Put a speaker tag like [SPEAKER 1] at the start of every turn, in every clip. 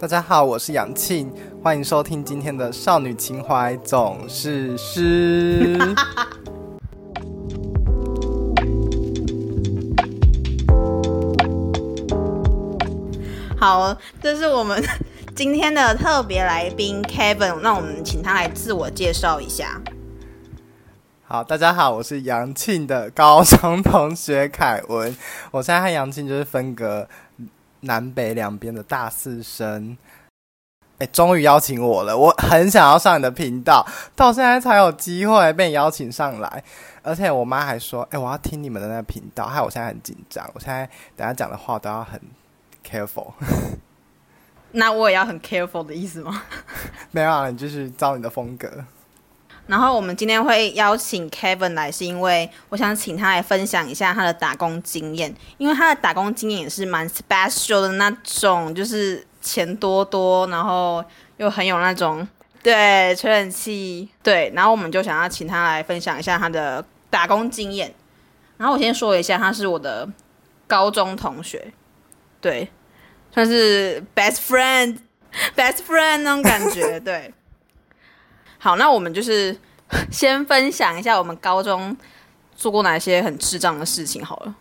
[SPEAKER 1] 大家好，我是杨庆，欢迎收听今天的少女情怀总是诗。
[SPEAKER 2] 好，这是我们今天的特别来宾 Kevin，那我们请他来自我介绍一下。
[SPEAKER 1] 好，大家好，我是杨庆的高中同学凯文，我现在和杨庆就是分隔南北两边的大四生。哎，终于邀请我了，我很想要上你的频道，到现在才有机会被你邀请上来。而且我妈还说，哎，我要听你们的那个频道，害我现在很紧张。我现在等下讲的话都要很 careful。
[SPEAKER 2] 那我也要很 careful 的意思吗？
[SPEAKER 1] 没有，啊，你就是照你的风格。
[SPEAKER 2] 然后我们今天会邀请 Kevin 来，是因为我想请他来分享一下他的打工经验，因为他的打工经验也是蛮 special 的那种，就是钱多多，然后又很有那种对吹冷气，对，然后我们就想要请他来分享一下他的打工经验。然后我先说一下，他是我的高中同学，对，算是 best friend，best friend 那种感觉，对。好，那我们就是 先分享一下我们高中做过哪些很智障的事情好了。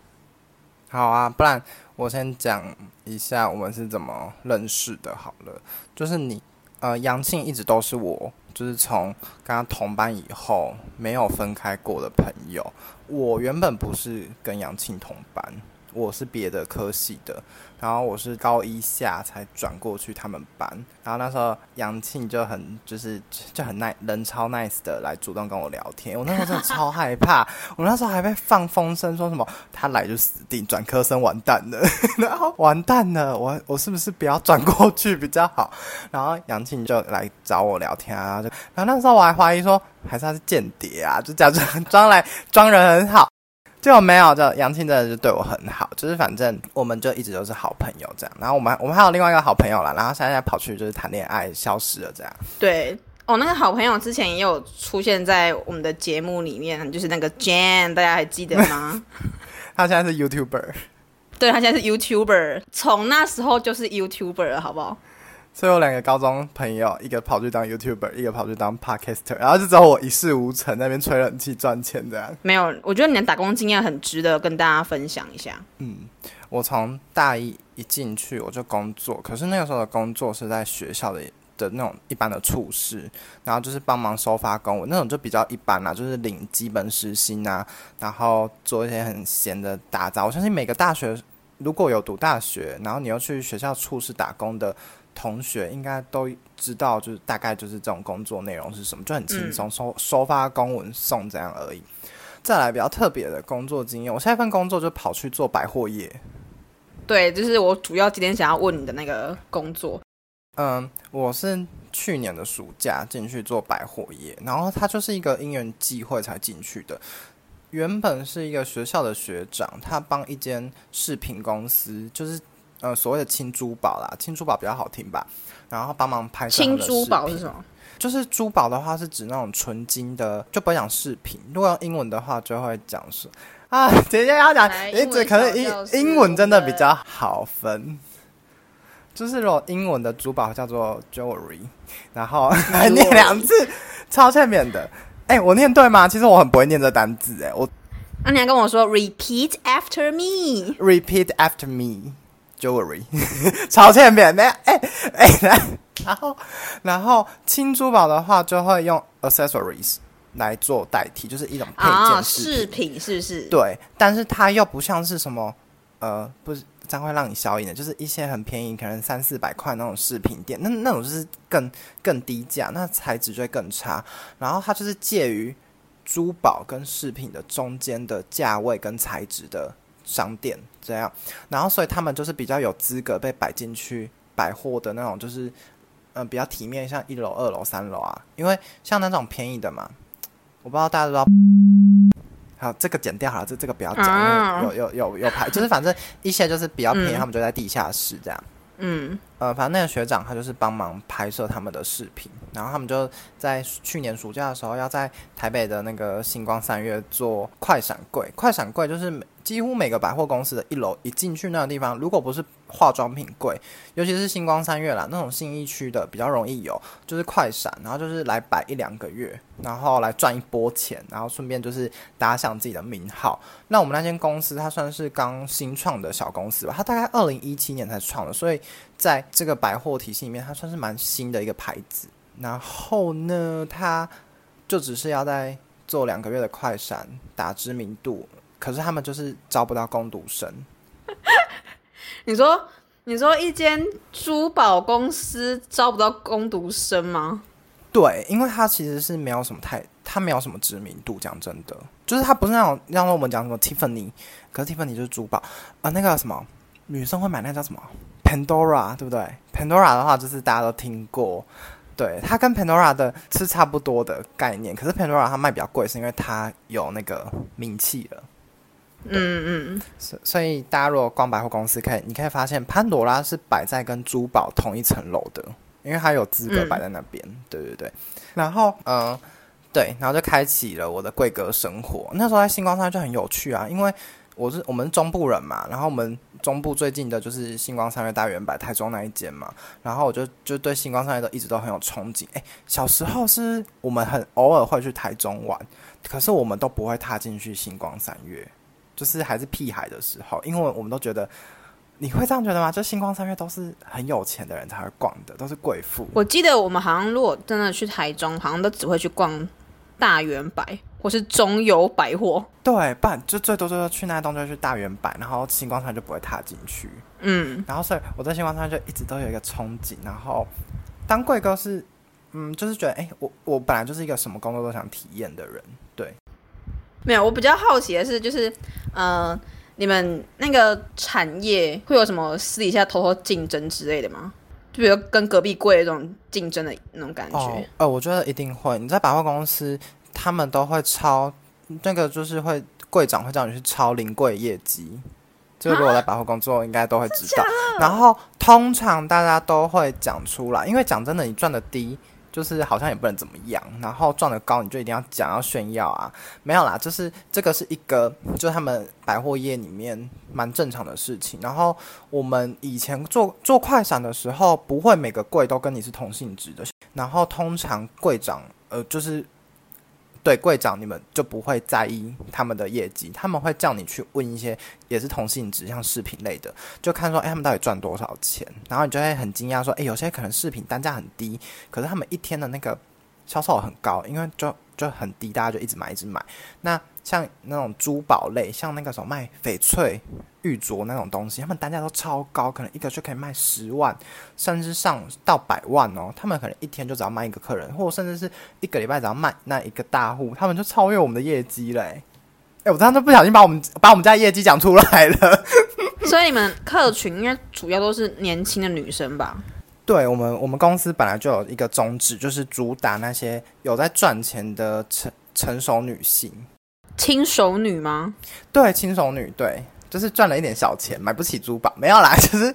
[SPEAKER 1] 好啊，不然我先讲一下我们是怎么认识的。好了，就是你呃，杨庆一直都是我，就是从跟他同班以后没有分开过的朋友。我原本不是跟杨庆同班，我是别的科系的。然后我是高一下才转过去他们班，然后那时候杨庆就很就是就很 nice 人超 nice 的来主动跟我聊天，我那时候真的超害怕，我那时候还被放风声说什么他来就死定，转科生完蛋了，然后完蛋了，我我是不是不要转过去比较好？然后杨庆就来找我聊天啊，就然后那时候我还怀疑说还是他是间谍啊，就假装装来装人很好。就没有，就杨庆真的是对我很好，就是反正我们就一直都是好朋友这样。然后我们我们还有另外一个好朋友啦，然后现在跑去就是谈恋爱，消失了这样。
[SPEAKER 2] 对，哦，那个好朋友之前也有出现在我们的节目里面，就是那个 Jan，大家还记得吗？
[SPEAKER 1] 他现在是 YouTuber，
[SPEAKER 2] 对他现在是 YouTuber，从那时候就是 YouTuber 了，好不好？
[SPEAKER 1] 所以我两个高中朋友，一个跑去当 YouTuber，一个跑去当 Podcaster，然后就只有我一事无成，那边吹冷气赚钱这样。
[SPEAKER 2] 没有，我觉得你的打工经验很值得跟大家分享一下。
[SPEAKER 1] 嗯，我从大一一进去我就工作，可是那个时候的工作是在学校的的那种一般的处事，然后就是帮忙收发公文那种，就比较一般啦，就是领基本时薪啊，然后做一些很闲的打杂。我相信每个大学如果有读大学，然后你又去学校处事打工的。同学应该都知道，就是大概就是这种工作内容是什么，就很轻松，收收发公文送这样而已。再来比较特别的工作经验，我下一份工作就跑去做百货业。
[SPEAKER 2] 对，就是我主要今天想要问你的那个工作。
[SPEAKER 1] 嗯，我是去年的暑假进去做百货业，然后他就是一个因缘际会才进去的。原本是一个学校的学长，他帮一间饰品公司，就是。呃，所谓的青珠宝啦，青珠宝比较好听吧。然后帮忙拍
[SPEAKER 2] 摄。青珠宝是什么？
[SPEAKER 1] 就是珠宝的话是指那种纯金的，就不会讲饰品。如果用英文的话，就会讲是啊，姐姐要讲，一直可能英英文真的比较好分。就是如果英文的珠宝叫做 jewelry，然后 念两次超欠扁的。哎，我念对吗？其实我很不会念这单字。哎，我
[SPEAKER 2] 那你还跟我说 repeat after
[SPEAKER 1] me，repeat after me。Jewelry，超欠扁的，哎哎，然后然后轻珠宝的话就会用 accessories 来做代替，就是一种配件饰
[SPEAKER 2] 品，是不是？
[SPEAKER 1] 对，但是它又不像是什么呃，不是这样会让你消音的，就是一些很便宜，可能三四百块那种饰品店，那那种就是更更低价，那材质就会更差。然后它就是介于珠宝跟饰品的中间的价位跟材质的。商店这样，然后所以他们就是比较有资格被摆进去百货的那种，就是嗯比较体面，像一楼、二楼、三楼啊。因为像那种便宜的嘛，我不知道大家知道。好，这个剪掉好了，这这个不要讲，有有有有牌，就是反正一些就是比较便宜，他们就在地下室这样。嗯，呃，反正那个学长他就是帮忙拍摄他们的视频，然后他们就在去年暑假的时候要在台北的那个星光三月做快闪柜，快闪柜就是每几乎每个百货公司的一楼一进去那个地方，如果不是化妆品柜，尤其是星光三月啦那种信义区的比较容易有，就是快闪，然后就是来摆一两个月，然后来赚一波钱，然后顺便就是打响自己的名号。那我们那间公司它算是刚新创的小公司吧，它大概二零一七年才创的，所以在这个百货体系里面，它算是蛮新的一个牌子。然后呢，它就只是要在做两个月的快闪打知名度，可是他们就是招不到工读生。
[SPEAKER 2] 你说，你说一间珠宝公司招不到工读生吗？
[SPEAKER 1] 对，因为它其实是没有什么太，它没有什么知名度。讲真的，就是它不是那种让我们讲什么 Tiffany，可是 Tiffany 就是珠宝啊，那个什么女生会买那叫什么 Pandora，对不对？Pandora 的话就是大家都听过，对，它跟 Pandora 的是差不多的概念，可是 Pandora 它卖比较贵，是因为它有那个名气了。
[SPEAKER 2] 嗯嗯，
[SPEAKER 1] 所所以大家如果逛百货公司，可以你可以发现潘朵拉是摆在跟珠宝同一层楼的，因为它有资格摆在那边。对对对，然后嗯，对，然后就开启了我的贵格生活。那时候在星光三月就很有趣啊，因为我是我们中部人嘛，然后我们中部最近的就是星光三月大圆摆台中那一间嘛，然后我就就对星光三月都一直都很有憧憬。哎，小时候是我们很偶尔会去台中玩，可是我们都不会踏进去星光三月。就是还是屁孩的时候，因为我们都觉得，你会这样觉得吗？就星光三月都是很有钱的人才会逛的，都是贵妇。
[SPEAKER 2] 我记得我们好像如果真的去台中，好像都只会去逛大圆百或是中油百货。
[SPEAKER 1] 对，不然就最多最多去那栋就去大圆百，然后星光三月就不会踏进去。
[SPEAKER 2] 嗯，
[SPEAKER 1] 然后所以我在星光三月就一直都有一个憧憬，然后当贵哥是，嗯，就是觉得，哎，我我本来就是一个什么工作都想体验的人，对。
[SPEAKER 2] 没有，我比较好奇的是，就是，呃，你们那个产业会有什么私底下偷偷竞争之类的吗？就比如跟隔壁柜那种竞争的那种感觉？
[SPEAKER 1] 呃，我觉得一定会。你在百货公司，他们都会抄那个，就是会柜长会叫你去抄临柜业绩。这个如果在百货工作，应该都会知道。然后通常大家都会讲出来，因为讲真的，你赚的低。就是好像也不能怎么样，然后赚得高你就一定要讲要炫耀啊？没有啦，就是这个是一个，就他们百货业里面蛮正常的事情。然后我们以前做做快闪的时候，不会每个柜都跟你是同性质的，然后通常柜长呃就是。对柜长，你们就不会在意他们的业绩，他们会叫你去问一些也是同性质，像饰品类的，就看说，哎，他们到底赚多少钱？然后你就会很惊讶，说，哎，有些可能饰品单价很低，可是他们一天的那个销售很高，因为就就很低，大家就一直买，一直买。那像那种珠宝类，像那个什么卖翡翠、玉镯那种东西，他们单价都超高，可能一个就可以卖十万，甚至上到百万哦。他们可能一天就只要卖一个客人，或者甚至是一个礼拜只要卖那一个大户，他们就超越我们的业绩嘞。哎，我刚刚都不小心把我们把我们家业绩讲出来了。
[SPEAKER 2] 所以你们客群应该主要都是年轻的女生吧？
[SPEAKER 1] 对我们，我们公司本来就有一个宗旨，就是主打那些有在赚钱的成成熟女性。
[SPEAKER 2] 轻熟女吗？
[SPEAKER 1] 对，轻熟女，对，就是赚了一点小钱，买不起珠宝，没有啦，就是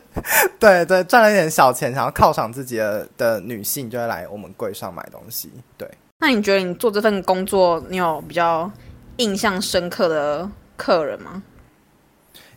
[SPEAKER 1] 对对，赚了一点小钱，想要犒赏自己的的女性，就会来我们柜上买东西。对，
[SPEAKER 2] 那你觉得你做这份工作，你有比较印象深刻的客人吗？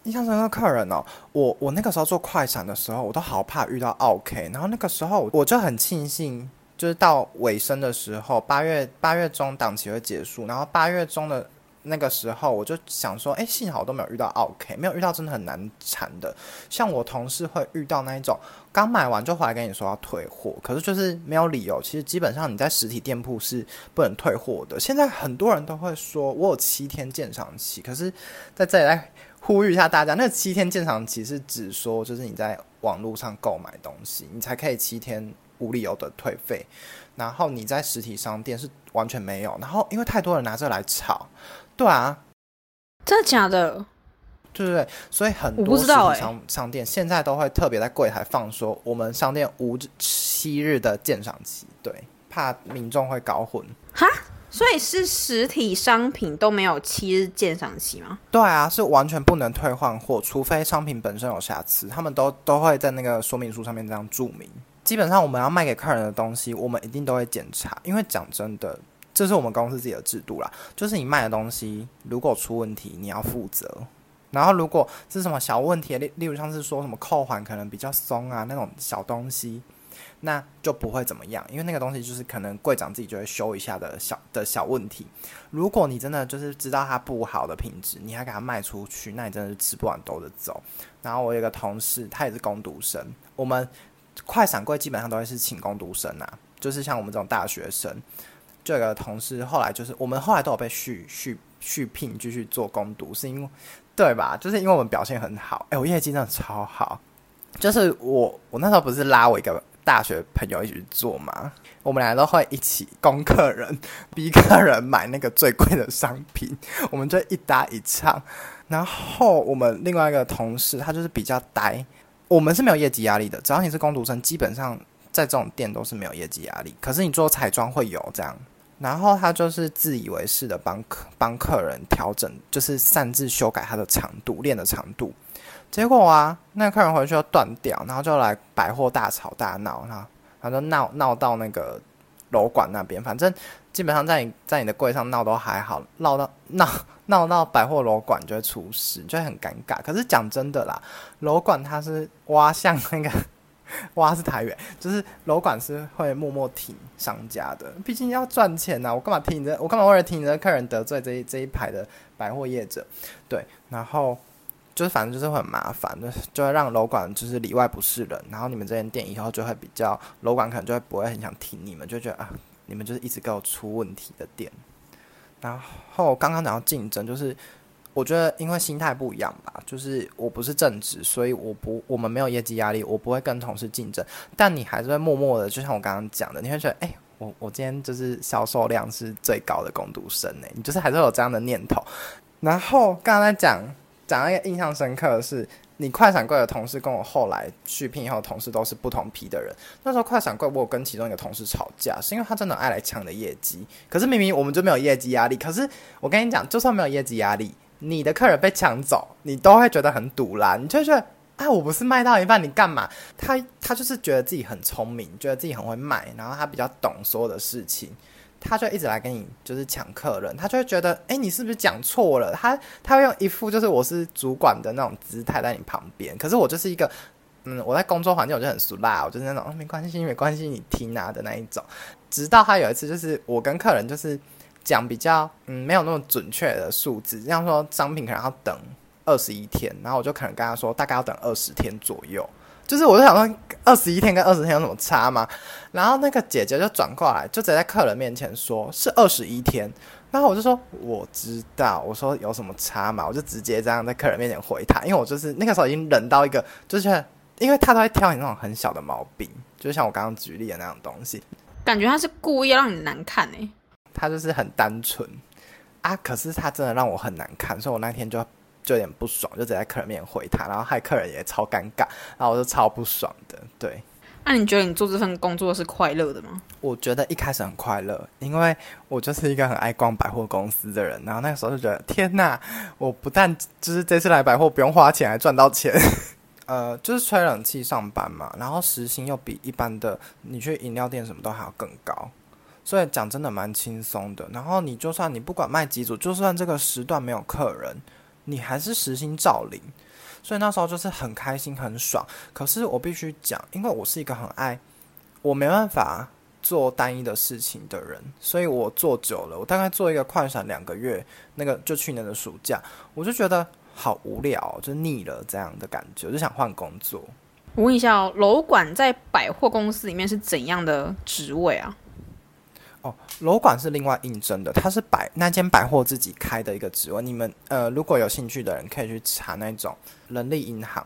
[SPEAKER 1] 印象深刻客人哦，我我那个时候做快闪的时候，我都好怕遇到 OK，然后那个时候我就很庆幸，就是到尾声的时候，八月八月中档期会结束，然后八月中的。那个时候我就想说，哎，幸好都没有遇到 OK，没有遇到真的很难缠的。像我同事会遇到那一种，刚买完就回来跟你说要退货，可是就是没有理由。其实基本上你在实体店铺是不能退货的。现在很多人都会说我有七天鉴赏期，可是在这里来呼吁一下大家，那七天鉴赏期是指说，就是你在网络上购买东西，你才可以七天无理由的退费。然后你在实体商店是完全没有。然后因为太多人拿这来炒。对啊，
[SPEAKER 2] 真的假的？
[SPEAKER 1] 对对对，所以很多实体商商店现在都会特别在柜台放说，我们商店无七日的鉴赏期，对，怕民众会搞混。
[SPEAKER 2] 哈，所以是实体商品都没有七日鉴赏期吗？
[SPEAKER 1] 对啊，是完全不能退换货，除非商品本身有瑕疵，他们都都会在那个说明书上面这样注明。基本上我们要卖给客人的东西，我们一定都会检查，因为讲真的，这是我们公司自己的制度啦，就是你卖的东西如果出问题，你要负责。然后如果是什么小问题，例例如像是说什么扣环可能比较松啊那种小东西。那就不会怎么样，因为那个东西就是可能柜长自己就会修一下的小的小问题。如果你真的就是知道它不好的品质，你还给它卖出去，那你真的是吃不完兜着走。然后我有个同事，他也是攻读生，我们快闪柜基本上都会是请攻读生啊，就是像我们这种大学生。这个同事后来就是我们后来都有被续续续聘继续做攻读，是因为对吧？就是因为我们表现很好，哎，我业绩真的超好。就是我我那时候不是拉我一个。大学朋友一起去做嘛，我们俩都会一起供客人，逼客人买那个最贵的商品，我们就一搭一唱。然后我们另外一个同事，他就是比较呆，我们是没有业绩压力的，只要你是工读生，基本上在这种店都是没有业绩压力。可是你做彩妆会有这样，然后他就是自以为是的帮客帮客人调整，就是擅自修改他的长度，链的长度。结果啊，那客人回去要断掉，然后就来百货大吵大闹，然后他就闹闹到那个楼管那边。反正基本上在你在你的柜上闹都还好，闹到闹闹到百货楼管就会出事，就会很尴尬。可是讲真的啦，楼管他是挖向那个 挖是台源，就是楼管是会默默挺商家的，毕竟要赚钱呐。我干嘛听你的？我干嘛为了听你的客人得罪这一这一排的百货业者？对，然后。就是反正就是会很麻烦，就就会让楼管就是里外不是人，然后你们这间店以后就会比较楼管可能就会不会很想听你们，就觉得啊，你们就是一直给我出问题的店。然后刚刚讲到竞争，就是我觉得因为心态不一样吧，就是我不是正职，所以我不我们没有业绩压力，我不会跟同事竞争，但你还是会默默的，就像我刚刚讲的，你会觉得哎，我我今天就是销售量是最高的攻读生呢，你就是还是有这样的念头。然后刚刚在讲。讲一个印象深刻的是，你快闪柜的同事跟我后来续聘以后同事都是不同批的人。那时候快闪柜我跟其中一个同事吵架，是因为他真的爱来抢的业绩。可是明明我们就没有业绩压力。可是我跟你讲，就算没有业绩压力，你的客人被抢走，你都会觉得很堵啦。你就觉得，哎，我不是卖到一半，你干嘛？他他就是觉得自己很聪明，觉得自己很会卖，然后他比较懂所有的事情。他就一直来跟你就是抢客人，他就会觉得，哎，你是不是讲错了？他他会用一副就是我是主管的那种姿态在你旁边，可是我就是一个，嗯，我在工作环境我就很俗辣，我就是那种没关系没关系你听啊的那一种。直到他有一次就是我跟客人就是讲比较嗯没有那么准确的数字，这样说商品可能要等二十一天，然后我就可能跟他说大概要等二十天左右。就是我就想说，二十一天跟二十天有什么差吗？然后那个姐姐就转过来，就直接在客人面前说是二十一天。然后我就说我知道，我说有什么差嘛？我就直接这样在客人面前回他，因为我就是那个时候已经忍到一个，就是因为他都会挑你那种很小的毛病，就像我刚刚举例的那种东西，
[SPEAKER 2] 感觉他是故意让你难看哎。
[SPEAKER 1] 他就是很单纯啊，可是他真的让我很难看，所以我那天就。就有点不爽，就直接在客人面前回他，然后害客人也超尴尬，然后我就超不爽的。对，
[SPEAKER 2] 那你觉得你做这份工作是快乐的吗？
[SPEAKER 1] 我觉得一开始很快乐，因为我就是一个很爱逛百货公司的人，然后那个时候就觉得天哪，我不但就是这次来百货不用花钱，还赚到钱。呃，就是吹冷气上班嘛，然后时薪又比一般的你去饮料店什么都还要更高，所以讲真的蛮轻松的。然后你就算你不管卖几组，就算这个时段没有客人。你还是实心照领，所以那时候就是很开心很爽。可是我必须讲，因为我是一个很爱，我没办法做单一的事情的人，所以我做久了，我大概做一个快闪两个月，那个就去年的暑假，我就觉得好无聊，就腻了这样的感觉，就想换工作。
[SPEAKER 2] 我问一下哦，楼管在百货公司里面是怎样的职位啊？
[SPEAKER 1] 楼管是另外应征的，他是百那间百货自己开的一个职位。你们呃，如果有兴趣的人可以去查那种人力银行，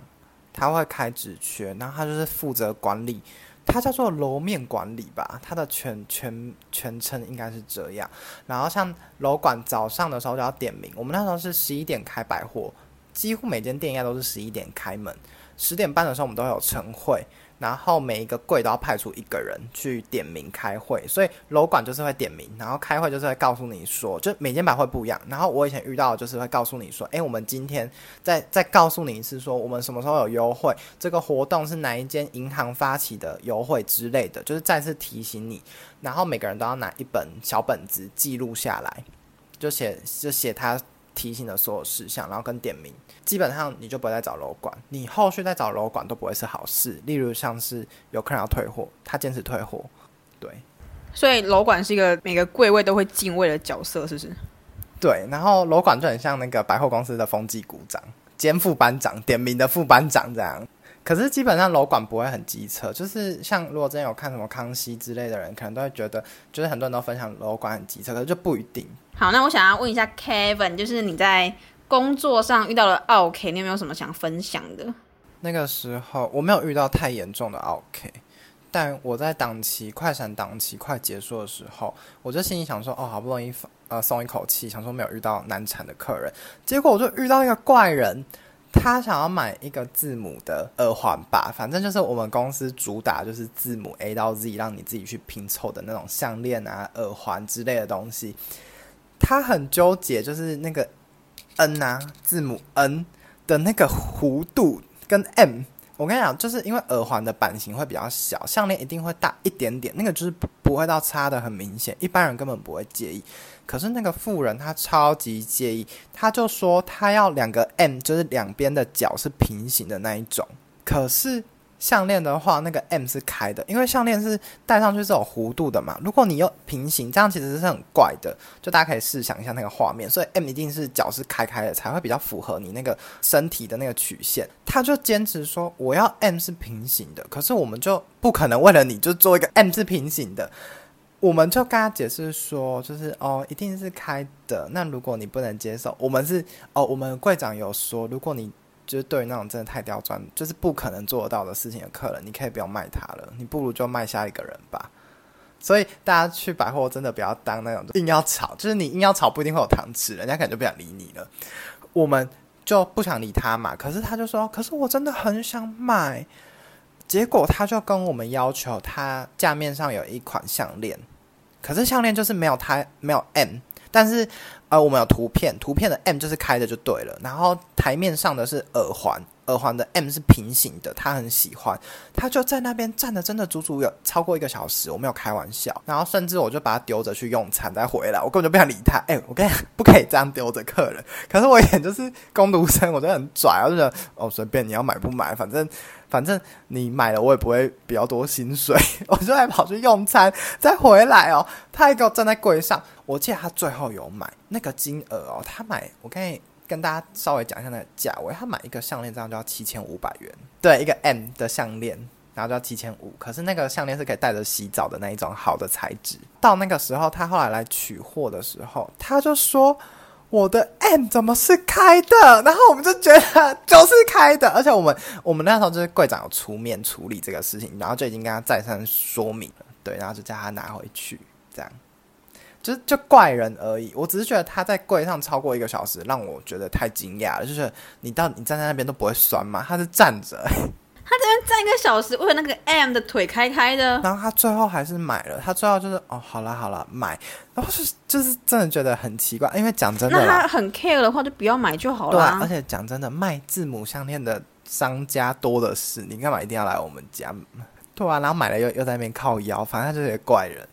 [SPEAKER 1] 他会开职缺，然后他就是负责管理，他叫做楼面管理吧，他的全全全称应该是这样。然后像楼管早上的时候就要点名，我们那时候是十一点开百货，几乎每间店应该都是十一点开门，十点半的时候我们都会有晨会。然后每一个柜都要派出一个人去点名开会，所以楼管就是会点名，然后开会就是会告诉你说，就每间百货不一样。然后我以前遇到就是会告诉你说，诶，我们今天再再告诉你一次，说我们什么时候有优惠，这个活动是哪一间银行发起的优惠之类的，就是再次提醒你。然后每个人都要拿一本小本子记录下来，就写就写他。提醒的所有事项，然后跟点名，基本上你就不会再找楼管，你后续再找楼管都不会是好事。例如像是有客人要退货，他坚持退货，对。
[SPEAKER 2] 所以楼管是一个每个柜位都会敬畏的角色，是不是？
[SPEAKER 1] 对，然后楼管就很像那个百货公司的风纪股长兼副班长，点名的副班长这样。可是基本上楼管不会很机车，就是像如果真有看什么康熙之类的人，可能都会觉得，就是很多人都分享楼管很机车，可是就不一定。
[SPEAKER 2] 好，那我想要问一下 Kevin，就是你在工作上遇到了 OK，你有没有什么想分享的？
[SPEAKER 1] 那个时候我没有遇到太严重的 OK，但我在档期快闪档期快结束的时候，我就心里想说，哦，好不容易呃松一口气，想说没有遇到难产的客人，结果我就遇到一个怪人。他想要买一个字母的耳环吧，反正就是我们公司主打就是字母 A 到 Z，让你自己去拼凑的那种项链啊、耳环之类的东西。他很纠结，就是那个 N 啊，字母 N 的那个弧度跟 M。我跟你讲，就是因为耳环的版型会比较小，项链一定会大一点点，那个就是不会到差的很明显，一般人根本不会介意。可是那个富人他超级介意，他就说他要两个 M，就是两边的角是平行的那一种。可是。项链的话，那个 M 是开的，因为项链是戴上去是有弧度的嘛。如果你又平行，这样其实是很怪的。就大家可以试想一下那个画面，所以 M 一定是脚是开开的，才会比较符合你那个身体的那个曲线。他就坚持说我要 M 是平行的，可是我们就不可能为了你就做一个 M 是平行的。我们就跟他解释说，就是哦，一定是开的。那如果你不能接受，我们是哦，我们柜长有说，如果你。就是对于那种真的太刁钻，就是不可能做得到的事情的客人，你可以不要卖他了，你不如就卖下一个人吧。所以大家去百货真的不要当那种硬要吵，就是你硬要吵不一定会有糖吃，人家可能就不想理你了。我们就不想理他嘛，可是他就说，可是我真的很想买。结果他就跟我们要求，他架面上有一款项链，可是项链就是没有他没有 M。但是，呃，我们有图片，图片的 M 就是开的就对了。然后台面上的是耳环，耳环的 M 是平行的，他很喜欢，他就在那边站的真的足足有超过一个小时，我没有开玩笑。然后甚至我就把他丢着去用餐再回来，我根本就不想理他。哎，我跟你不可以这样丢着客人。可是我以前就是工读生，我就很拽，我就觉得哦随便你要买不买，反正。反正你买了，我也不会比较多薪水，我就还跑去用餐，再回来哦。他还给我站在柜上，我记得他最后有买那个金额哦。他买，我可以跟大家稍微讲一下那个价位。他买一个项链这样就要七千五百元，对，一个 M 的项链，然后就要七千五。可是那个项链是可以带着洗澡的那一种好的材质。到那个时候，他后来来取货的时候，他就说。我的 M 怎么是开的？然后我们就觉得就是开的，而且我们我们那时候就是柜长有出面处理这个事情，然后就已经跟他再三说明了，对，然后就叫他拿回去，这样，就就怪人而已。我只是觉得他在柜上超过一个小时，让我觉得太惊讶了。就是你到你站在那边都不会酸吗？他是站着。
[SPEAKER 2] 他这边站一个小时，为了那个 M 的腿开开的，
[SPEAKER 1] 然后他最后还是买了。他最后就是哦，好了好了，买。然后是就是真的觉得很奇怪，因为讲真的，
[SPEAKER 2] 那他很 care 的话，就不要买就好了。
[SPEAKER 1] 对，而且讲真的，卖字母项链的商家多的是，你干嘛一定要来我们家？对啊，然后买了又又在那边靠腰，反正就是怪人。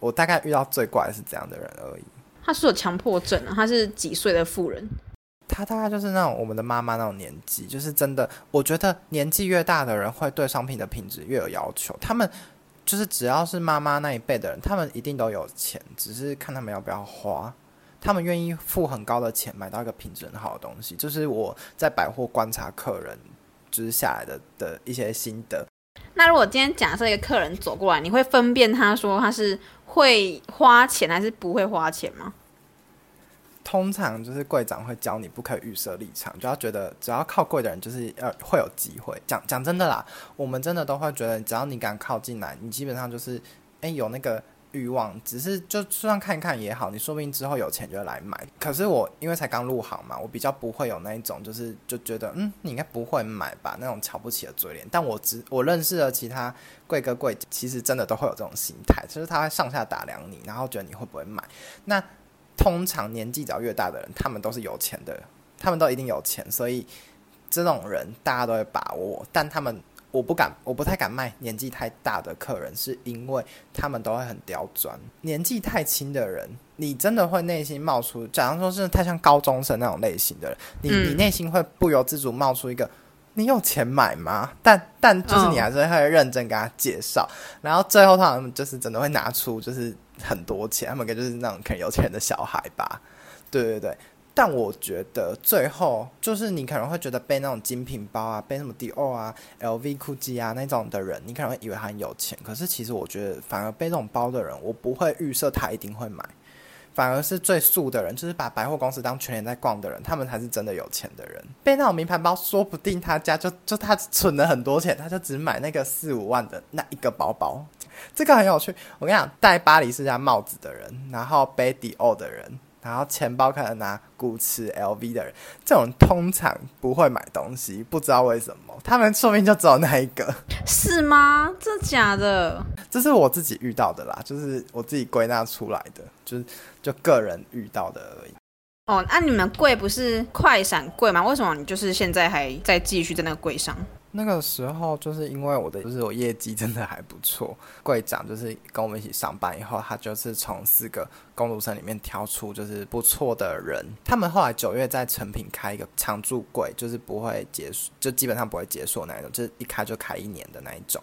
[SPEAKER 1] 我大概遇到最怪的是这样的人而已。
[SPEAKER 2] 他是有强迫症啊？他是几岁的富人？
[SPEAKER 1] 他大概就是那种我们的妈妈那种年纪，就是真的，我觉得年纪越大的人会对商品的品质越有要求。他们就是只要是妈妈那一辈的人，他们一定都有钱，只是看他们要不要花。他们愿意付很高的钱买到一个品质很好的东西，就是我在百货观察客人就是下来的的一些心得。
[SPEAKER 2] 那如果今天假设一个客人走过来，你会分辨他说他是会花钱还是不会花钱吗？
[SPEAKER 1] 通常就是柜长会教你不可以预设立场，就要觉得只要靠柜的人就是要会有机会。讲讲真的啦，我们真的都会觉得，只要你敢靠进来，你基本上就是哎有那个欲望，只是就算看一看也好，你说不定之后有钱就来买。可是我因为才刚入行嘛，我比较不会有那一种，就是就觉得嗯，你应该不会买吧那种瞧不起的嘴脸。但我只我认识的其他贵哥贵姐，其实真的都会有这种心态，就是他会上下打量你，然后觉得你会不会买。那通常年纪只要越大的人，他们都是有钱的，他们都一定有钱，所以这种人大家都会把握，但他们。我不敢，我不太敢卖年纪太大的客人，是因为他们都会很刁钻。年纪太轻的人，你真的会内心冒出，假如说是太像高中生那种类型的人，你你内心会不由自主冒出一个，你有钱买吗？但但就是你还是会认真跟他介绍，然后最后他们就是真的会拿出就是很多钱，他们可能就是那种可能有钱的小孩吧，对对对。但我觉得最后就是你可能会觉得背那种精品包啊，背什么迪奥啊、LV、GUCCI 啊那种的人，你可能会以为他很有钱。可是其实我觉得，反而背这种包的人，我不会预设他一定会买。反而是最素的人，就是把百货公司当全年在逛的人，他们才是真的有钱的人。背那种名牌包，说不定他家就就他存了很多钱，他就只买那个四五万的那一个包包。这个很有趣。我跟你讲，戴巴黎世家帽子的人，然后背迪奥的人。然后钱包可能拿古驰 LV 的人，这种通常不会买东西，不知道为什么，他们说明就只有那一个，
[SPEAKER 2] 是吗？真的假的？
[SPEAKER 1] 这是我自己遇到的啦，就是我自己归纳出来的，就是就个人遇到的而已。
[SPEAKER 2] 哦，那你们柜不是快闪柜吗？为什么你就是现在还在继续在那个柜上？
[SPEAKER 1] 那个时候就是因为我的，就是我业绩真的还不错。柜长就是跟我们一起上班以后，他就是从四个工读生里面挑出就是不错的人。他们后来九月在成品开一个常驻柜，就是不会结束，就基本上不会结束那一种，就是一开就开一年的那一种。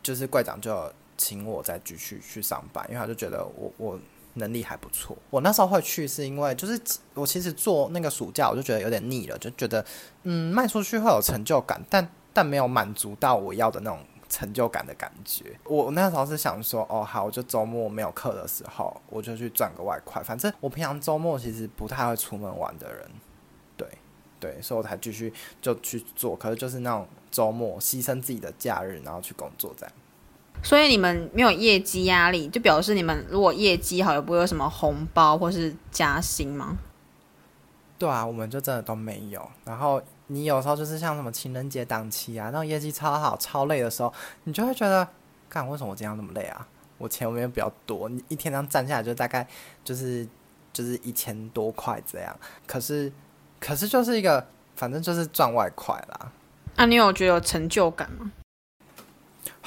[SPEAKER 1] 就是柜长就请我再继续去上班，因为他就觉得我我能力还不错。我那时候会去是因为就是我其实做那个暑假我就觉得有点腻了，就觉得嗯卖出去会有成就感，但。但没有满足到我要的那种成就感的感觉。我那时候是想说，哦，好，我就周末没有课的时候，我就去赚个外快。反正我平常周末其实不太会出门玩的人，对对，所以我才继续就去做。可是就是那种周末牺牲自己的假日，然后去工作这样。
[SPEAKER 2] 所以你们没有业绩压力，就表示你们如果业绩好，也不会有什么红包或是加薪吗？
[SPEAKER 1] 对啊，我们就真的都没有。然后。你有时候就是像什么情人节档期啊，那种业绩超好、超累的时候，你就会觉得，干为什么我今天那么累啊？我钱没有比较多，你一天这样站下来就大概就是就是一千多块这样。可是可是就是一个，反正就是赚外快啦。
[SPEAKER 2] 那你有觉得有成就感吗？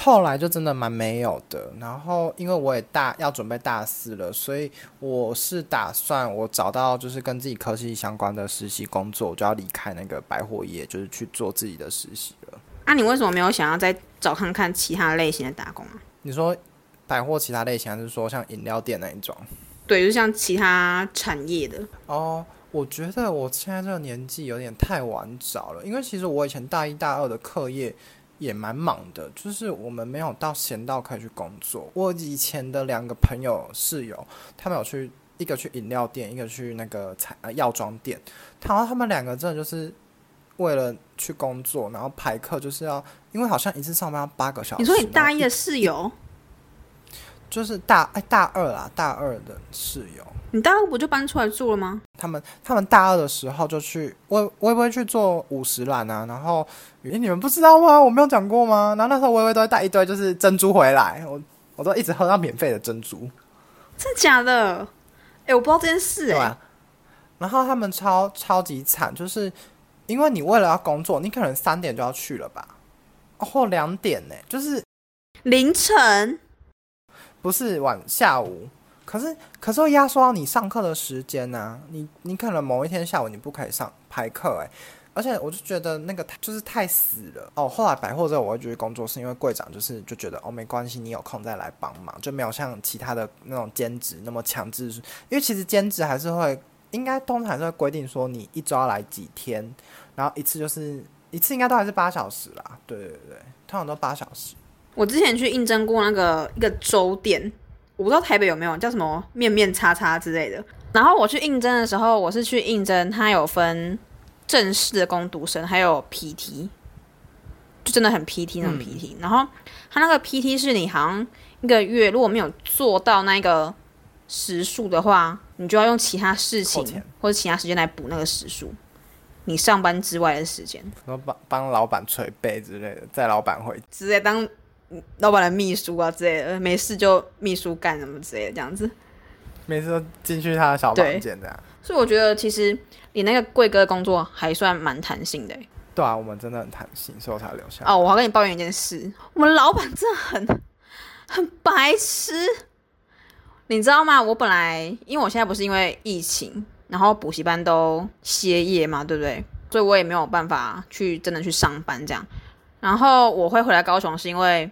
[SPEAKER 1] 后来就真的蛮没有的，然后因为我也大要准备大四了，所以我是打算我找到就是跟自己科技相关的实习工作，我就要离开那个百货业，就是去做自己的实习了。
[SPEAKER 2] 那你为什么没有想要再找看看其他类型的打工啊？
[SPEAKER 1] 你说百货其他类型，还是说像饮料店那一种？
[SPEAKER 2] 对，就像其他产业的。
[SPEAKER 1] 哦，我觉得我现在这个年纪有点太晚找了，因为其实我以前大一大二的课业。也蛮忙的，就是我们没有到闲到可以去工作。我以前的两个朋友室友，他们有去一个去饮料店，一个去那个彩呃药妆店。然后他们两个真的就是为了去工作，然后排课就是要，因为好像一次上班要八个小时。
[SPEAKER 2] 你说你大一的室友，
[SPEAKER 1] 就是大哎大二啦，大二的室友。
[SPEAKER 2] 你大二不就搬出来住了吗？
[SPEAKER 1] 他们他们大二的时候就去，微微微去做五十岚啊，然后诶，你们不知道吗？我没有讲过吗？然后那时候微微都会带一堆就是珍珠回来，我我都一直喝到免费的珍珠，
[SPEAKER 2] 真的假的？哎，我不知道这件事哎。
[SPEAKER 1] 然后他们超超级惨，就是因为你为了要工作，你可能三点就要去了吧，或两点呢，就是
[SPEAKER 2] 凌晨，
[SPEAKER 1] 不是晚下午。可是，可是会压缩到你上课的时间呐？你你可能某一天下午你不可以上排课诶，而且我就觉得那个就是太死了哦。后来百货之后我会觉得工作，是因为柜长就是就觉得哦没关系，你有空再来帮忙，就没有像其他的那种兼职那么强制。因为其实兼职还是会，应该通常还是会规定说你一周要来几天，然后一次就是一次应该都还是八小时啦。对对对，通常都八小时。
[SPEAKER 2] 我之前去应征过那个一个粥店。我不知道台北有没有叫什么面面叉叉之类的。然后我去应征的时候，我是去应征，他有分正式的攻读生，还有 PT。就真的很 PT 那种 PT，、然后他那个 PT 是你好像一个月如果没有做到那个时数的话，你就要用其他事情或者其他时间来补那个时数，你上班之外的时间，
[SPEAKER 1] 说帮帮老板捶背之类的，在老板会
[SPEAKER 2] 直接当嗯老板的秘书啊之类的，没事就秘书干什么之类的这样子。
[SPEAKER 1] 每次都进去他的小房间这样。
[SPEAKER 2] 所以我觉得其实你那个贵哥的工作还算蛮弹性的欸、
[SPEAKER 1] 对啊，我们真的很弹性，所以我才留下。
[SPEAKER 2] 哦，我要跟你抱怨一件事，我们老板真的很很白痴，你知道吗？我本来因为我现在不是因为疫情，然后补习班都歇业嘛，对不对？所以我也没有办法去真的去上班这样。然后我会回来高雄，是因为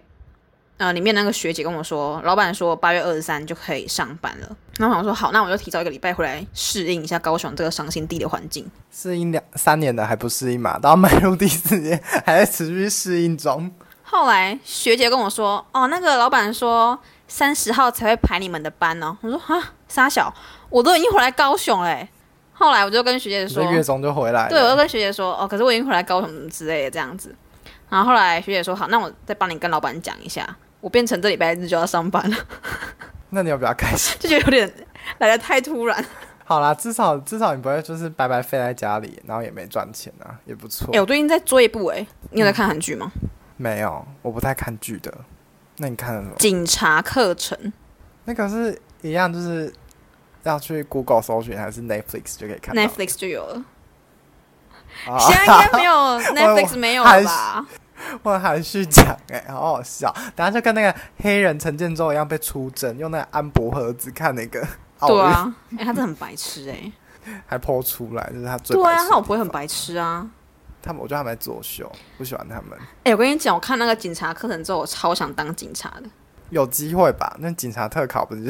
[SPEAKER 2] 呃，里面那个学姐跟我说，老板说八月二十三就可以上班了。然后我想说好，那我就提早一个礼拜回来适应一下高雄这个伤心地的环境。
[SPEAKER 1] 适应两三年的还不适应嘛，到迈入第四年还在持续适应中。
[SPEAKER 2] 后来学姐跟我说，哦，那个老板说三十号才会排你们的班哦。我说啊，傻小，我都已经回来高雄嘞。后来我就跟学姐说，
[SPEAKER 1] 月中就回来。
[SPEAKER 2] 对，我就跟学姐说，哦，可是我已经回来高雄之类的这样子。然后后来学姐说，好，那我再帮你跟老板讲一下，我变成这礼拜日就要上班了，
[SPEAKER 1] 那你有比较开心？
[SPEAKER 2] 就觉得有点来的太突然。
[SPEAKER 1] 好啦，至少至少你不会就是白白废在家里，然后也没赚钱啊，也不错。
[SPEAKER 2] 哎、我最近在追一部哎、你有在看韩剧吗？
[SPEAKER 1] 没有，我不太看剧的。那你看了什么？
[SPEAKER 2] 警察课程。
[SPEAKER 1] 那个是一样，就是要去 Google 搜寻还是 Netflix 就可以看
[SPEAKER 2] Netflix 就有了，
[SPEAKER 1] 啊
[SPEAKER 2] 现在应该没有 Netflix 没有了吧？
[SPEAKER 1] 我含蓄讲，哎，好好笑。等下就跟那个黑人陈建州一样被出征，用那个安博盒子看那个，
[SPEAKER 2] 对啊，哎、他真的很白痴哎、
[SPEAKER 1] 还剖出来，就是他最
[SPEAKER 2] 对啊，他老婆也很白痴啊。
[SPEAKER 1] 他们我觉得他们在作秀，不喜欢他们。
[SPEAKER 2] 哎、我跟你讲，我看那个警察课程之后，我超想当警察的。
[SPEAKER 1] 有机会吧？那警察特考不是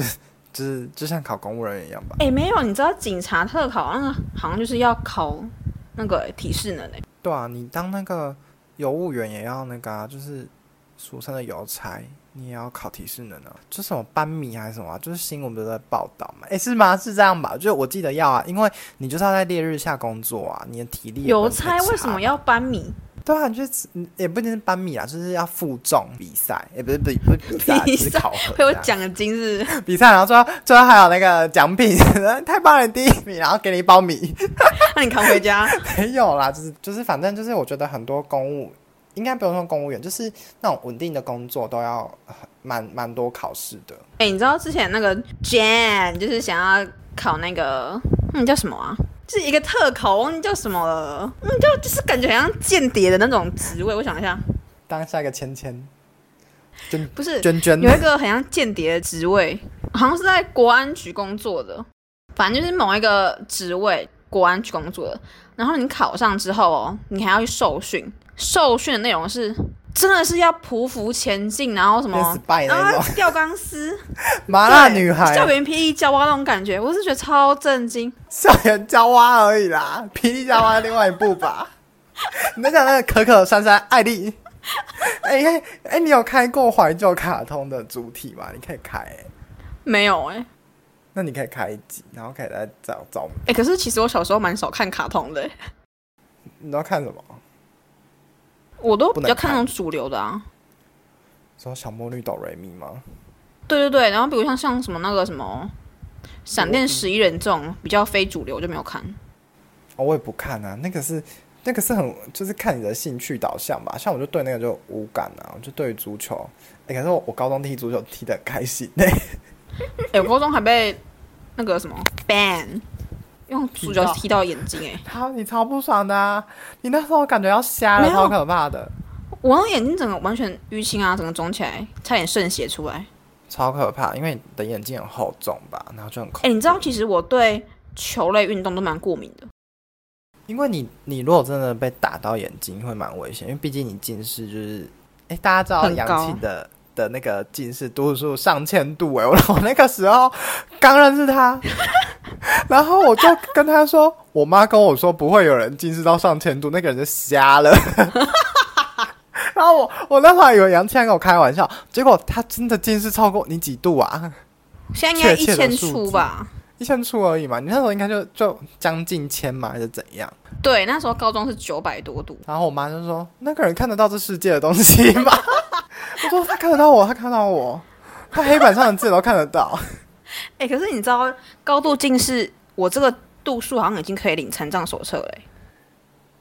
[SPEAKER 1] 就是就像考公务人员一样吧？
[SPEAKER 2] 哎、没有，你知道警察特考那个好像就是要考那个、欸体适能诶、
[SPEAKER 1] 对啊，你当那个邮务员也要那个啊，就是俗称的邮差，你也要考提示能啊，就什么班米还是什么、啊，就是新闻都在报道嘛。诶，是吗？是这样吧？就我记得要啊，因为你就是要在烈日下工作啊，你的体力
[SPEAKER 2] 邮差为什么要班米？
[SPEAKER 1] 对啊，你就是也不一定是班米啊，就是要负重比赛，也不是不不是比赛，
[SPEAKER 2] 比
[SPEAKER 1] 就是考核
[SPEAKER 2] 会有奖金是是？
[SPEAKER 1] 比赛，然后最后最后还有那个奖品，太棒了，第一名，然后给你一包米。
[SPEAKER 2] 那你扛回家？
[SPEAKER 1] 没有啦，就是就是，反正就是，我觉得很多公务应该不用说公务员，就是那种稳定的工作都要呃蛮蛮多考试的。
[SPEAKER 2] 哎、你知道之前那个 Jan 就是想要考那个，那、你叫什么啊？是一个特考，我忘记叫什么了。嗯，就就是感觉很像间谍的那种职位。我想一下，
[SPEAKER 1] 当下一个芊芊，娟
[SPEAKER 2] 不是
[SPEAKER 1] 娟娟，
[SPEAKER 2] 有一个很像间谍的职位，好像是在国安局工作的，反正就是某一个职位，国安局工作的。然后你考上之后哦，你还要去受训，受训的内容是真的是要匍匐前进，然后什
[SPEAKER 1] 变
[SPEAKER 2] 么啊吊钢丝、
[SPEAKER 1] 麻辣女孩，
[SPEAKER 2] 校园霹雳娇娃那种感觉，我是觉得超震惊。
[SPEAKER 1] 校园娇娃而已啦，霹雳娇娃另外一部吧。你在讲那个可可珊珊艾丽，哎哎哎，你有开过怀旧卡通的主体吗？你可以开、欸，
[SPEAKER 2] 没有哎、
[SPEAKER 1] 那你可以开一集，然后可以再找找。
[SPEAKER 2] 哎、可是其实我小时候蛮少看卡通的欸、
[SPEAKER 1] 你要看什么？
[SPEAKER 2] 我都比较看那种主流的啊。
[SPEAKER 1] 知道小魔女哆瑞咪吗？
[SPEAKER 2] 对对对，然后比如像像什么那个什么闪电十一人这种比较非主流，我就没有看。
[SPEAKER 1] 哦，我也不看啊，那个是那个是很就是看你的兴趣导向吧。像我就对那个就无感啊，我就对于足球，哎、可是我我高中踢足球踢的开心呢、
[SPEAKER 2] 哎、我高中还被那个什么 ban，用足球踢到眼睛、哎，
[SPEAKER 1] 超你超不爽的啊！你那时候感觉要瞎了，超可怕的，
[SPEAKER 2] 我那眼睛整个完全淤青啊，整个肿起来，差点渗血出来。
[SPEAKER 1] 超可怕，因为你的眼睛很厚重吧，然后就很恐
[SPEAKER 2] 哎、你知道其实我对球类运动都蛮过敏的。
[SPEAKER 1] 因为你你如果真的被打到眼睛会蛮危险，因为毕竟你近视就是，哎、大家知道杨
[SPEAKER 2] 很高
[SPEAKER 1] 庆的的那个近视度数上千度哎、我 我那个时候刚认识他，然后我就跟他说，我妈跟我说不会有人近视到上千度，那个人就瞎了。然后我我那时候还以为杨倩跟我开玩笑，结果他真的近视超过你几度啊？
[SPEAKER 2] 现在应该一千出吧？
[SPEAKER 1] 一千出而已嘛。你那时候应该就就将近千嘛，还是怎样？
[SPEAKER 2] 对，那时候高中是九百多度。
[SPEAKER 1] 然后我妈就说：“那个人看得到这世界的东西吗？”我说：“他看得到我，他看到我，他黑板上的字都看得到。
[SPEAKER 2] 哎、可是你知道高度近视，我这个度数好像已经可以领残障手册嘞、”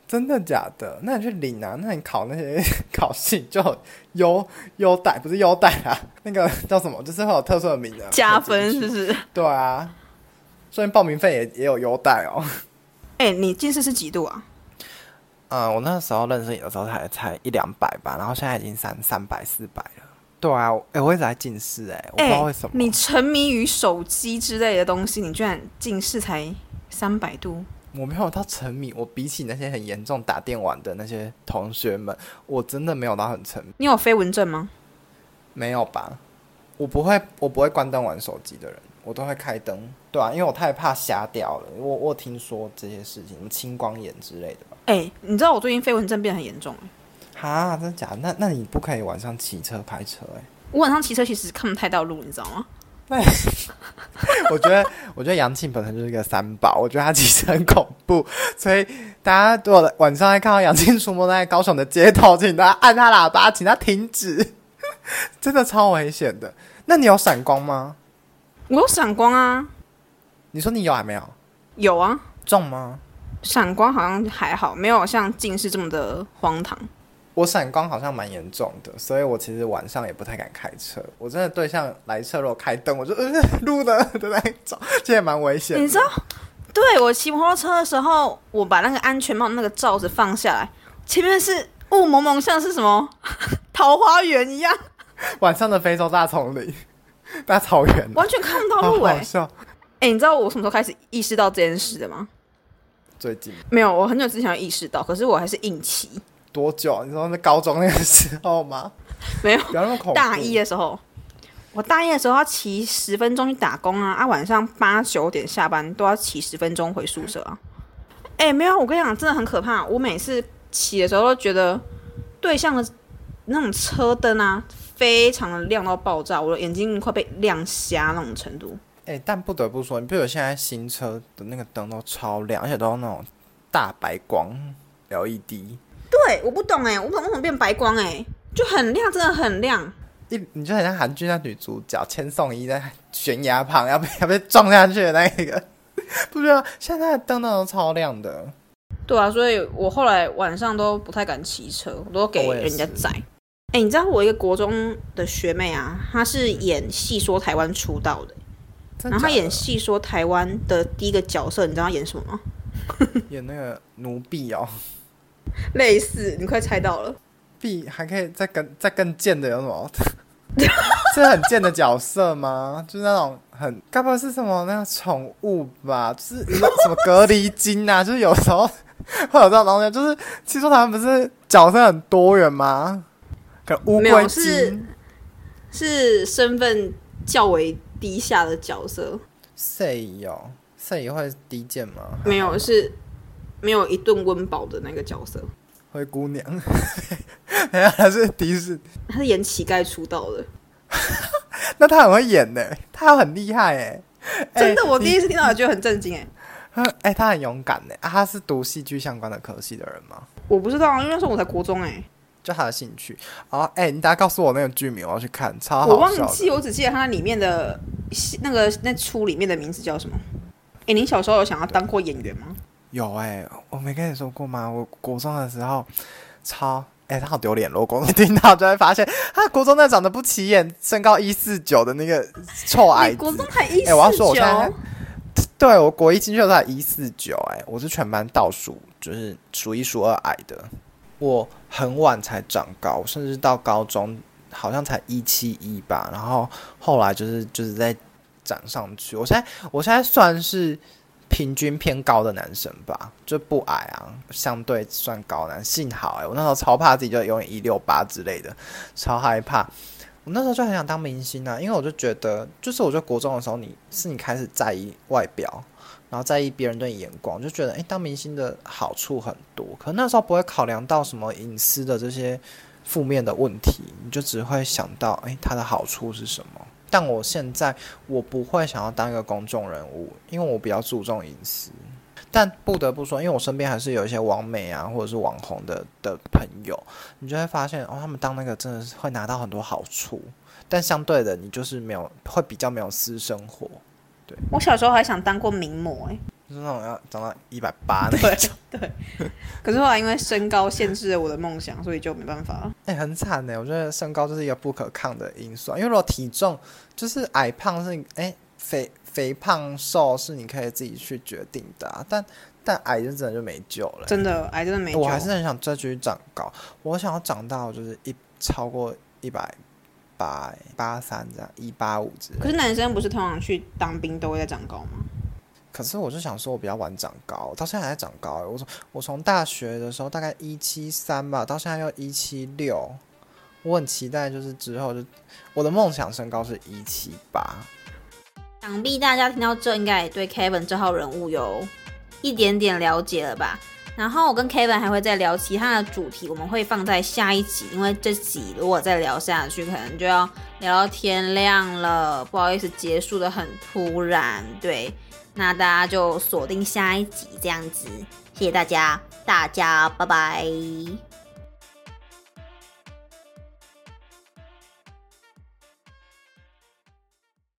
[SPEAKER 1] 真的假的？那你去领啊？那你考那些 考试就优优待，不是优待啊？那个叫什么？就是会有特殊的名额
[SPEAKER 2] 加分是不是？
[SPEAKER 1] 对啊，所以报名费也也有优待哦。
[SPEAKER 2] 哎、你近视是几度啊？
[SPEAKER 1] 嗯，我那时候认识你的时候才才一两百吧，然后现在已经三三百四百了。对啊，哎、我一直在近视、哎，我不知道为什么。
[SPEAKER 2] 你沉迷于手机之类的东西，你居然近视才三百度？
[SPEAKER 1] 我没有到沉迷，我比起那些很严重打电玩的那些同学们，我真的没有到很沉迷。
[SPEAKER 2] 你有飞蚊症吗？
[SPEAKER 1] 没有吧？我不会，我不会关灯玩手机的人，我都会开灯。对啊，因为我太怕瞎掉了。我我听说这些事情，什么青光眼之类的吧。
[SPEAKER 2] 哎、你知道我最近飞蚊症变得很严重、欸，
[SPEAKER 1] 哈，真的假的？那那你不可以晚上骑车拍车哎、
[SPEAKER 2] 我晚上骑车其实看不太到路，你知道吗？
[SPEAKER 1] 我觉得，我觉得杨庆本身就是一个三宝，我觉得他其实很恐怖，所以大家如果晚上在看到杨庆出没在高雄的街头，请大家按他喇叭，请他停止，真的超危险的。那你有闪光吗？
[SPEAKER 2] 我有闪光啊，
[SPEAKER 1] 你说你有还没有？
[SPEAKER 2] 有啊，
[SPEAKER 1] 重吗？
[SPEAKER 2] 闪光好像还好，没有像近视这么的荒唐。
[SPEAKER 1] 我闪光好像蛮严重的，所以我其实晚上也不太敢开车。我真的对象来车如果开灯，我就呃 路呢 的那一种，这也蛮危险的。
[SPEAKER 2] 你知道，对我骑摩托车的时候，我把那个安全帽那个罩子放下来，前面是雾蒙蒙，像是什么桃花源一样，
[SPEAKER 1] 晚上的非洲大丛林、大草原，
[SPEAKER 2] 完全看不到路哎、
[SPEAKER 1] 好笑。
[SPEAKER 2] 哎、你知道我什么时候开始意识到这件事的吗？
[SPEAKER 1] 最近
[SPEAKER 2] 没有，我很久之前有意识到，可是我还是硬骑。
[SPEAKER 1] 多久？你说那高中那个时候吗？
[SPEAKER 2] 没有，
[SPEAKER 1] 不要那么恐怖。
[SPEAKER 2] 大一的时候，我大一的时候要骑十分钟去打工啊，啊，晚上八九点下班都要骑十分钟回宿舍啊。哎、没有，我跟你讲，真的很可怕。我每次骑的时候都觉得对向的那种车灯啊，非常的亮到爆炸，我的眼睛快被亮瞎那种程度。
[SPEAKER 1] 哎、但不得不说，你比如现在新车的那个灯都超亮，而且都是那种大白光 LED，
[SPEAKER 2] 对，我不懂哎、我不懂为什么变白光哎、就很亮，真的很亮。
[SPEAKER 1] 一你就很像韩剧那女主角千颂伊在悬崖旁要被 要被撞下去的那一个，不知道现在的灯都超亮的？
[SPEAKER 2] 对啊，所以我后来晚上都不太敢骑车，我都给人家载。哎、你知道我一个国中的学妹啊，她是演《戏说台湾》出道的，
[SPEAKER 1] 真
[SPEAKER 2] 然后她演《戏说台湾》的第一个角色，你知道她演什么吗？
[SPEAKER 1] 演那个奴婢哦，
[SPEAKER 2] 类似，你快猜到了。
[SPEAKER 1] 婢还可以再更再更贱的有什么？是很贱的角色吗？就是那种很，该不会是什么那个宠物吧？就是一个什么隔离巾啊？就是有时候会有这种东西，就是其实他们不是角色很多元吗？可能乌龟
[SPEAKER 2] 是
[SPEAKER 1] 精，
[SPEAKER 2] 是身份较为低下的角色，
[SPEAKER 1] 谁有？谁会低贱吗？
[SPEAKER 2] 没有是没有一顿温饱的那个角色，
[SPEAKER 1] 灰姑娘，哎呀，他是迪士，
[SPEAKER 2] 她是演乞丐出道的。
[SPEAKER 1] 那他很会演呢，他很厉害哎。
[SPEAKER 2] 真的，
[SPEAKER 1] 哎
[SPEAKER 2] 我第一次听到，我觉得很震惊 哎。
[SPEAKER 1] 他哎、他很勇敢呢。啊，他是读戏剧相关的科系的人吗？
[SPEAKER 2] 我不知道，因为那时候我才国中哎，
[SPEAKER 1] 就他的兴趣。哦，哎、你大家告诉我那个剧名，我要去看，超
[SPEAKER 2] 我
[SPEAKER 1] 好笑的。
[SPEAKER 2] 忘记，我只记得它里面的那个那出里面的名字叫什么。哎、你小时候有想要当过演员吗？
[SPEAKER 1] 有哎、我没跟你说过吗？我国中的时候超。哎、他好丢脸！如果国中听到就会发现，他国中那长得不起眼、身高一四九的那个臭矮子
[SPEAKER 2] 你国中，才一
[SPEAKER 1] 哎我要说我现在
[SPEAKER 2] 九，
[SPEAKER 1] 对我国一进去的时候才一四九，哎，我是全班倒数，就是数一数二矮的。我很晚才长高，甚至到高中好像才一七一吧，然后后来就是就是在长上去。我现在我现在算是平均偏高的男生吧，就不矮啊，相对算高男。幸好哎、我那时候超怕自己就永远一六八之类的，超害怕。我那时候就很想当明星啊，因为我就觉得，就是我觉得国中的时候你，是你开始在意外表，然后在意别人对你眼光，就觉得诶，当明星的好处很多。可那时候不会考量到什么隐私的这些负面的问题，你就只会想到诶，它的好处是什么。但我现在我不会想要当一个公众人物，因为我比较注重隐私。但不得不说，因为我身边还是有一些网美啊，或者是网红的的朋友，你就会发现哦，他们当那个真的是会拿到很多好处，但相对的，你就是没有会比较没有私生活。对
[SPEAKER 2] 我小时候还想当过名模哎、
[SPEAKER 1] 就是那种要长到一百八那种，
[SPEAKER 2] 对，可是后来因为身高限制了我的梦想，所以就没办法了。
[SPEAKER 1] 哎、很惨呢。我觉得身高就是一个不可抗的因素啊，因为如果体重就是矮胖是哎、肥肥胖瘦是你可以自己去决定的、啊，但但矮就真的就没救了。
[SPEAKER 2] 真的，矮真的没救。
[SPEAKER 1] 我还是很想再继续长高，我想要长到就是一超过一百八八三这样，一八五之类。
[SPEAKER 2] 可是男生不是通常去当兵都会在长高吗？
[SPEAKER 1] 可是我就想说，我比较晚长高，到现在还在长高欸。我从我从大学的时候大概一七三吧，到现在又一七六。我很期待，就是之后就我的梦想身高是一七八。
[SPEAKER 2] 想必大家听到这，应该也对 Kevin 这号人物有一点点了解了吧？然后我跟 Kevin 还会再聊其他的主题，我们会放在下一集，因为这集如果再聊下去，可能就要聊到天亮了。不好意思，结束的很突然，对，那大家就锁定下一集这样子，谢谢大家，大家拜拜。